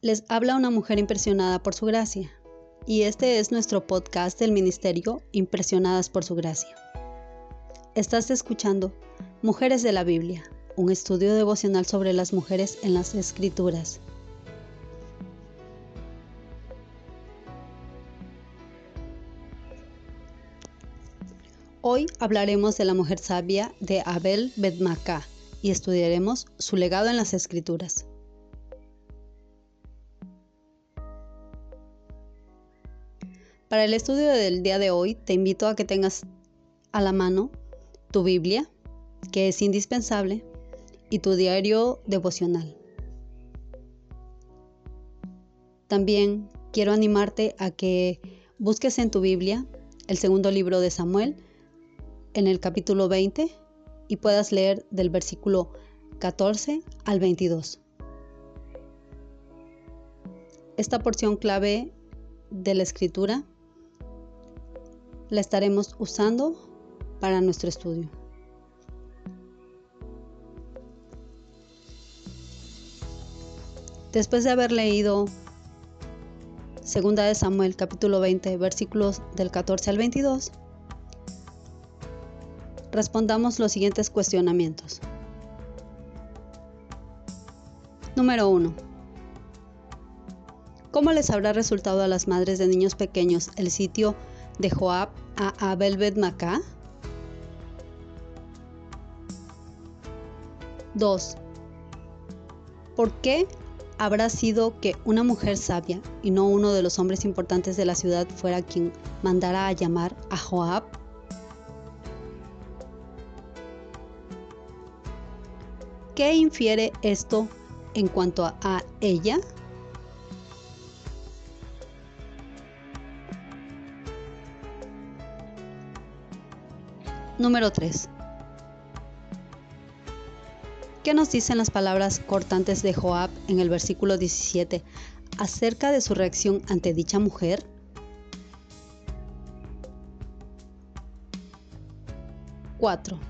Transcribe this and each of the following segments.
Les habla una mujer impresionada por su gracia, y este es nuestro podcast del Ministerio Impresionadas por su gracia. Estás escuchando Mujeres de la Biblia, un estudio devocional sobre las mujeres en las Escrituras. Hoy hablaremos de la mujer sabia de Abel Bedmacá y estudiaremos su legado en las Escrituras. Para el estudio del día de hoy te invito a que tengas a la mano tu Biblia, que es indispensable, y tu diario devocional. También quiero animarte a que busques en tu Biblia el segundo libro de Samuel en el capítulo 20 y puedas leer del versículo 14 al 22. Esta porción clave de la escritura la estaremos usando para nuestro estudio. Después de haber leído Segunda de Samuel capítulo 20 versículos del 14 al 22, respondamos los siguientes cuestionamientos. Número 1. ¿Cómo les habrá resultado a las madres de niños pequeños el sitio de Joab a Abel Macá? 2. ¿Por qué habrá sido que una mujer sabia y no uno de los hombres importantes de la ciudad fuera quien mandara a llamar a Joab? ¿Qué infiere esto en cuanto a ella? Número 3. ¿Qué nos dicen las palabras cortantes de Joab en el versículo 17 acerca de su reacción ante dicha mujer? Cuatro.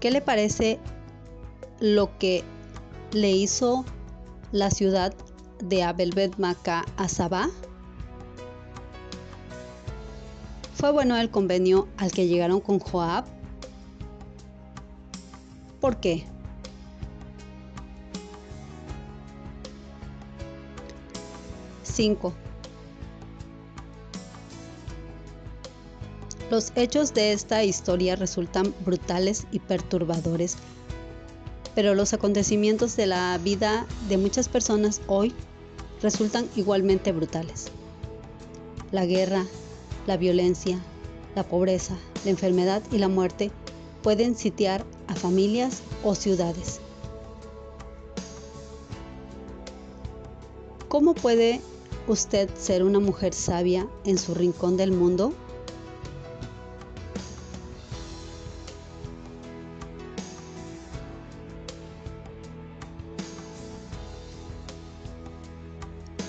¿Qué le parece lo que le hizo la ciudad de Abelbet Maca a Sabá? ¿Fue bueno el convenio al que llegaron con Joab? ¿Por qué? Cinco. Los hechos de esta historia resultan brutales y perturbadores, pero los acontecimientos de la vida de muchas personas hoy resultan igualmente brutales. La guerra, la violencia, la pobreza, la enfermedad y la muerte pueden sitiar a familias o ciudades. ¿Cómo puede usted ser una mujer sabia en su rincón del mundo?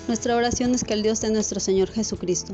Nuestra oración es que el Dios de nuestro Señor Jesucristo